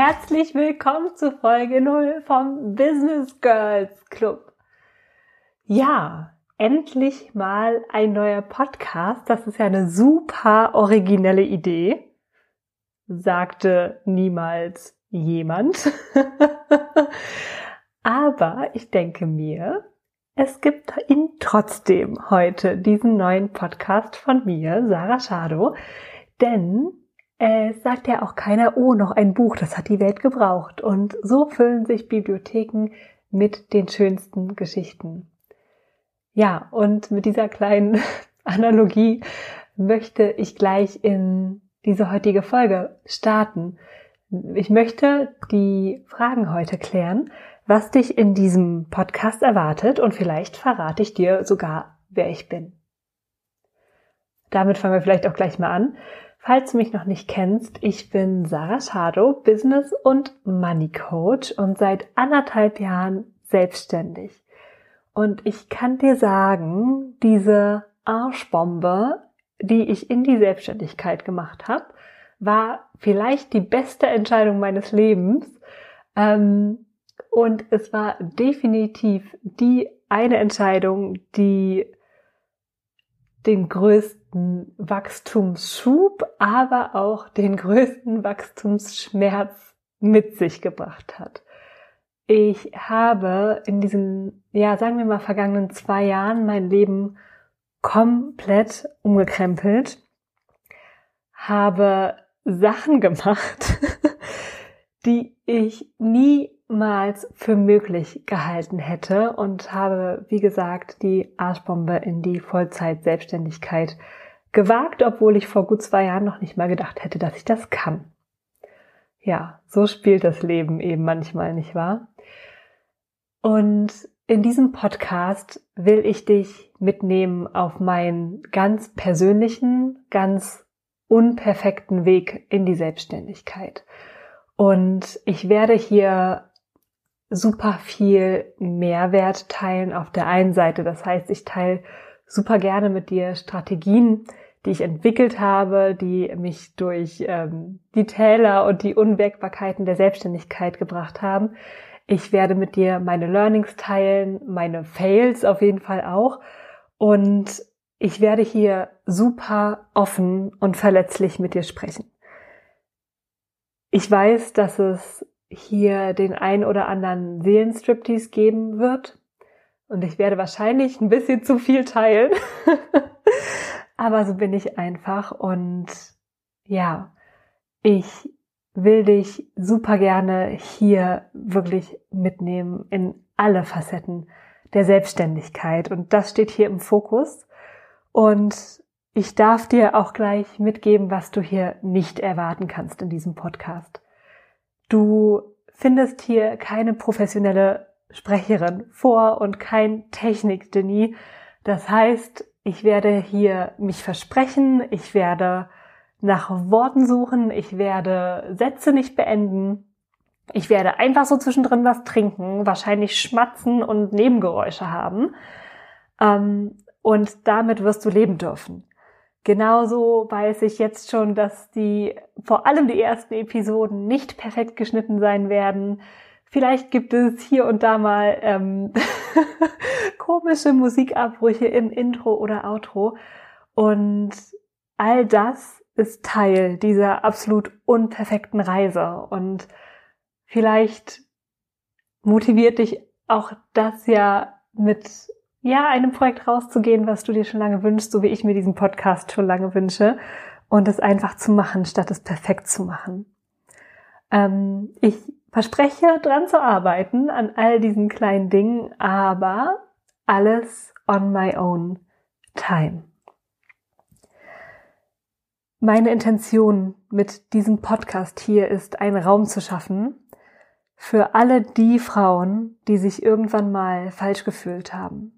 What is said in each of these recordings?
Herzlich willkommen zu Folge 0 vom Business Girls Club. Ja, endlich mal ein neuer Podcast. Das ist ja eine super originelle Idee, sagte niemals jemand. Aber ich denke mir, es gibt ihn trotzdem heute, diesen neuen Podcast von mir, Sarah Schado, denn es sagt ja auch keiner, oh, noch ein Buch, das hat die Welt gebraucht. Und so füllen sich Bibliotheken mit den schönsten Geschichten. Ja, und mit dieser kleinen Analogie möchte ich gleich in diese heutige Folge starten. Ich möchte die Fragen heute klären, was dich in diesem Podcast erwartet und vielleicht verrate ich dir sogar, wer ich bin. Damit fangen wir vielleicht auch gleich mal an. Falls du mich noch nicht kennst, ich bin Sarah Schado, Business und Money Coach und seit anderthalb Jahren selbstständig. Und ich kann dir sagen, diese Arschbombe, die ich in die Selbstständigkeit gemacht habe, war vielleicht die beste Entscheidung meines Lebens. Ähm, und es war definitiv die eine Entscheidung, die den größten Wachstumsschub, aber auch den größten Wachstumsschmerz mit sich gebracht hat. Ich habe in diesen, ja, sagen wir mal, vergangenen zwei Jahren mein Leben komplett umgekrempelt, habe Sachen gemacht, die ich niemals für möglich gehalten hätte und habe, wie gesagt, die Arschbombe in die Vollzeit-Selbstständigkeit gewagt, obwohl ich vor gut zwei Jahren noch nicht mal gedacht hätte, dass ich das kann. Ja, so spielt das Leben eben manchmal, nicht wahr? Und in diesem Podcast will ich dich mitnehmen auf meinen ganz persönlichen, ganz unperfekten Weg in die Selbstständigkeit. Und ich werde hier super viel Mehrwert teilen auf der einen Seite. Das heißt, ich teile super gerne mit dir Strategien, die ich entwickelt habe, die mich durch ähm, die Täler und die Unwägbarkeiten der Selbstständigkeit gebracht haben. Ich werde mit dir meine Learnings teilen, meine Fails auf jeden Fall auch. Und ich werde hier super offen und verletzlich mit dir sprechen. Ich weiß, dass es hier den ein oder anderen Seelenstriptease geben wird und ich werde wahrscheinlich ein bisschen zu viel teilen. Aber so bin ich einfach und ja, ich will dich super gerne hier wirklich mitnehmen in alle Facetten der Selbstständigkeit und das steht hier im Fokus. Und ich darf dir auch gleich mitgeben, was du hier nicht erwarten kannst in diesem Podcast. Du findest hier keine professionelle Sprecherin vor und kein Technik-Genie. Das heißt, ich werde hier mich versprechen, ich werde nach Worten suchen, ich werde Sätze nicht beenden, ich werde einfach so zwischendrin was trinken, wahrscheinlich schmatzen und Nebengeräusche haben. Ähm, und damit wirst du leben dürfen. Genauso weiß ich jetzt schon, dass die, vor allem die ersten Episoden nicht perfekt geschnitten sein werden. Vielleicht gibt es hier und da mal ähm, komische Musikabbrüche im Intro oder Outro. Und all das ist Teil dieser absolut unperfekten Reise. Und vielleicht motiviert dich auch das ja mit ja, einem Projekt rauszugehen, was du dir schon lange wünschst, so wie ich mir diesen Podcast schon lange wünsche, und es einfach zu machen, statt es perfekt zu machen. Ähm, ich verspreche, dran zu arbeiten an all diesen kleinen Dingen, aber alles on my own time. Meine Intention mit diesem Podcast hier ist, einen Raum zu schaffen für alle die Frauen, die sich irgendwann mal falsch gefühlt haben.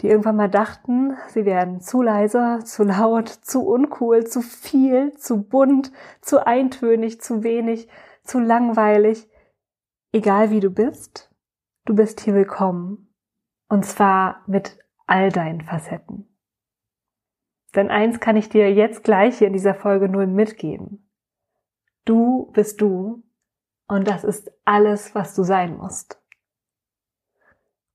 Die irgendwann mal dachten, sie werden zu leise, zu laut, zu uncool, zu viel, zu bunt, zu eintönig, zu wenig, zu langweilig. Egal wie du bist, du bist hier willkommen. Und zwar mit all deinen Facetten. Denn eins kann ich dir jetzt gleich hier in dieser Folge null mitgeben. Du bist du und das ist alles, was du sein musst.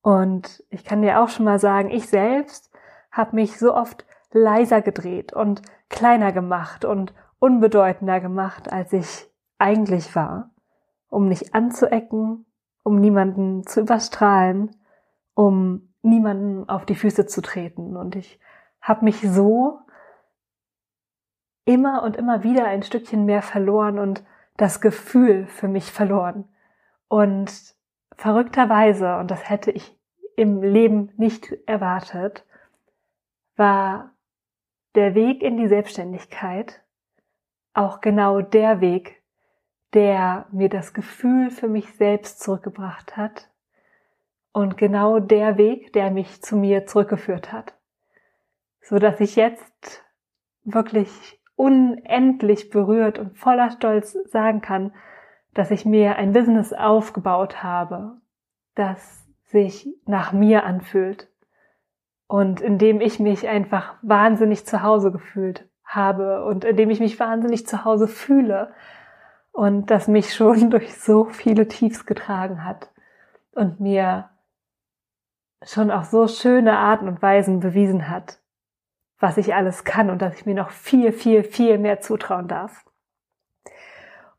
Und ich kann dir auch schon mal sagen, ich selbst habe mich so oft leiser gedreht und kleiner gemacht und unbedeutender gemacht, als ich eigentlich war, um nicht anzuecken, um niemanden zu überstrahlen, um niemanden auf die Füße zu treten. Und ich habe mich so immer und immer wieder ein Stückchen mehr verloren und das Gefühl für mich verloren. Und verrückterweise, und das hätte ich im Leben nicht erwartet, war der Weg in die Selbstständigkeit auch genau der Weg, der mir das Gefühl für mich selbst zurückgebracht hat und genau der Weg, der mich zu mir zurückgeführt hat. So dass ich jetzt wirklich unendlich berührt und voller Stolz sagen kann, dass ich mir ein Business aufgebaut habe, das sich nach mir anfühlt und in dem ich mich einfach wahnsinnig zu Hause gefühlt habe und in dem ich mich wahnsinnig zu Hause fühle und das mich schon durch so viele Tiefs getragen hat und mir schon auf so schöne Arten und Weisen bewiesen hat, was ich alles kann und dass ich mir noch viel, viel, viel mehr zutrauen darf.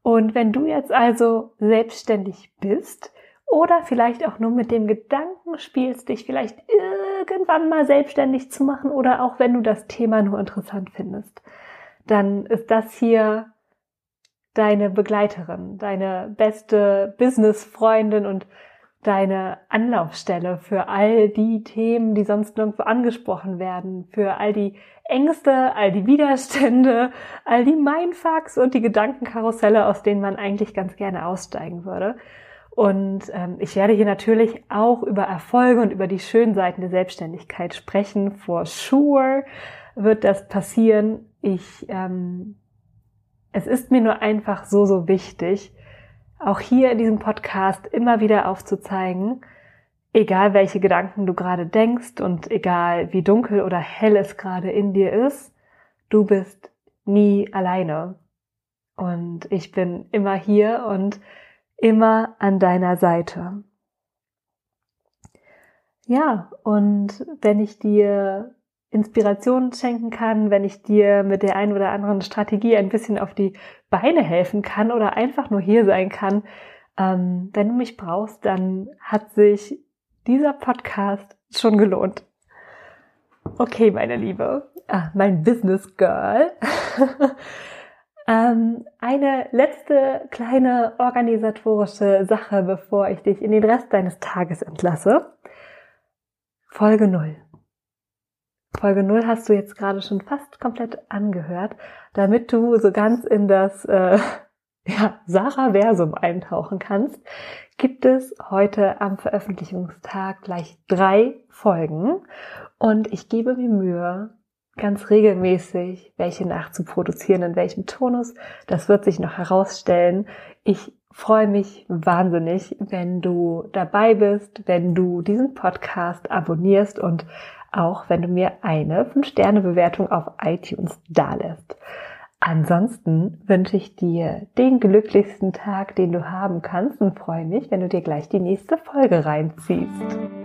Und wenn du jetzt also selbstständig bist oder vielleicht auch nur mit dem Gedanken spielst, dich vielleicht irgendwann mal selbstständig zu machen oder auch wenn du das Thema nur interessant findest, dann ist das hier deine Begleiterin, deine beste Business-Freundin und deine Anlaufstelle für all die Themen, die sonst nirgendwo angesprochen werden, für all die Ängste, all die Widerstände, all die Mindfucks und die Gedankenkarusselle, aus denen man eigentlich ganz gerne aussteigen würde. Und ähm, ich werde hier natürlich auch über Erfolge und über die schönen Seiten der Selbstständigkeit sprechen. For sure wird das passieren. Ich, ähm, es ist mir nur einfach so, so wichtig, auch hier in diesem Podcast immer wieder aufzuzeigen, egal welche Gedanken du gerade denkst und egal wie dunkel oder hell es gerade in dir ist, du bist nie alleine. Und ich bin immer hier und immer an deiner Seite. Ja, und wenn ich dir Inspiration schenken kann, wenn ich dir mit der einen oder anderen Strategie ein bisschen auf die Beine helfen kann oder einfach nur hier sein kann. Ähm, wenn du mich brauchst, dann hat sich dieser Podcast schon gelohnt. Okay, meine Liebe, ah, mein Business Girl. ähm, eine letzte kleine organisatorische Sache, bevor ich dich in den Rest deines Tages entlasse. Folge null. Folge 0 hast du jetzt gerade schon fast komplett angehört, damit du so ganz in das äh, ja, Sarah-Versum eintauchen kannst, gibt es heute am Veröffentlichungstag gleich drei Folgen und ich gebe mir Mühe, ganz regelmäßig welche nachzuproduzieren, in welchem Tonus. Das wird sich noch herausstellen. Ich freue mich wahnsinnig, wenn du dabei bist, wenn du diesen Podcast abonnierst und auch wenn du mir eine 5-Sterne-Bewertung auf iTunes dalässt. Ansonsten wünsche ich dir den glücklichsten Tag, den du haben kannst und freue mich, wenn du dir gleich die nächste Folge reinziehst.